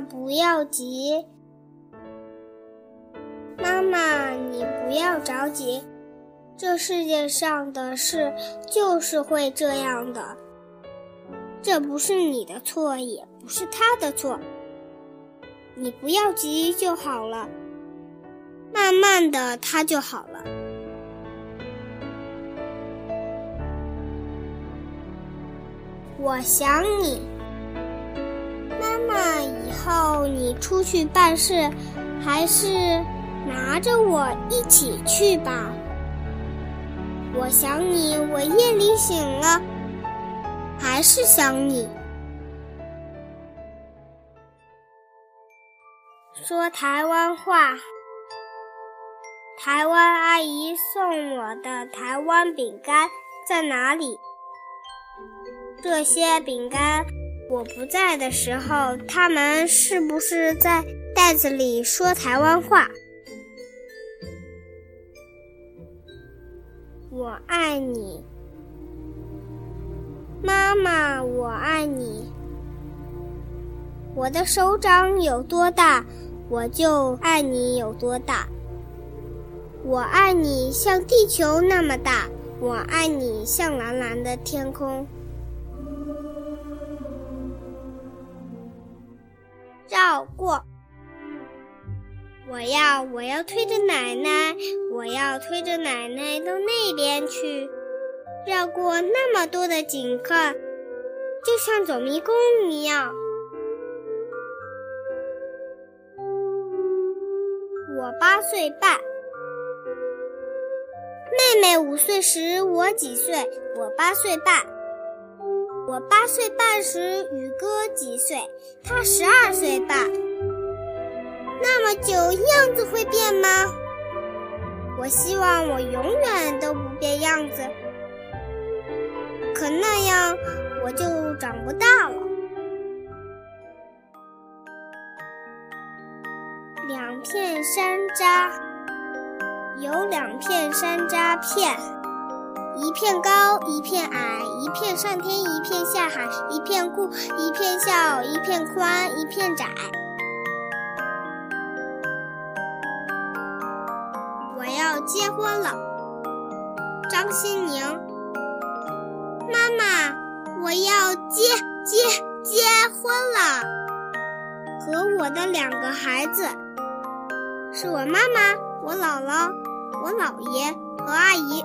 不要急。妈妈，你不要着急。这世界上的事就是会这样的，这不是你的错，也不是他的错。你不要急就好了，慢慢的他就好了。我想你，你出去办事，还是拿着我一起去吧。我想你，我夜里醒了，还是想你。说台湾话，台湾阿姨送我的台湾饼干在哪里？这些饼干，我不在的时候，他们是不是在袋子里说台湾话？我爱你，妈妈，我爱你。我的手掌有多大，我就爱你有多大。我爱你像地球那么大，我爱你像蓝蓝的天空。绕过，我要我要推着奶奶，我要推着奶奶到那边去，绕过那么多的景客，就像走迷宫一样。我八岁半，妹妹五岁时我几岁？我八岁半。我八岁半时，宇哥几岁？他十二岁半。那么久，样子会变吗？我希望我永远都不变样子，可那样我就长不大了。两片山楂，有两片山楂片。一片高，一片矮，一片上天，一片下海，一片顾，一片笑，一片宽，一片窄。我要结婚了，张新宁。妈妈，我要结结结婚了，和我的两个孩子，是我妈妈、我姥姥、我姥爷和阿姨。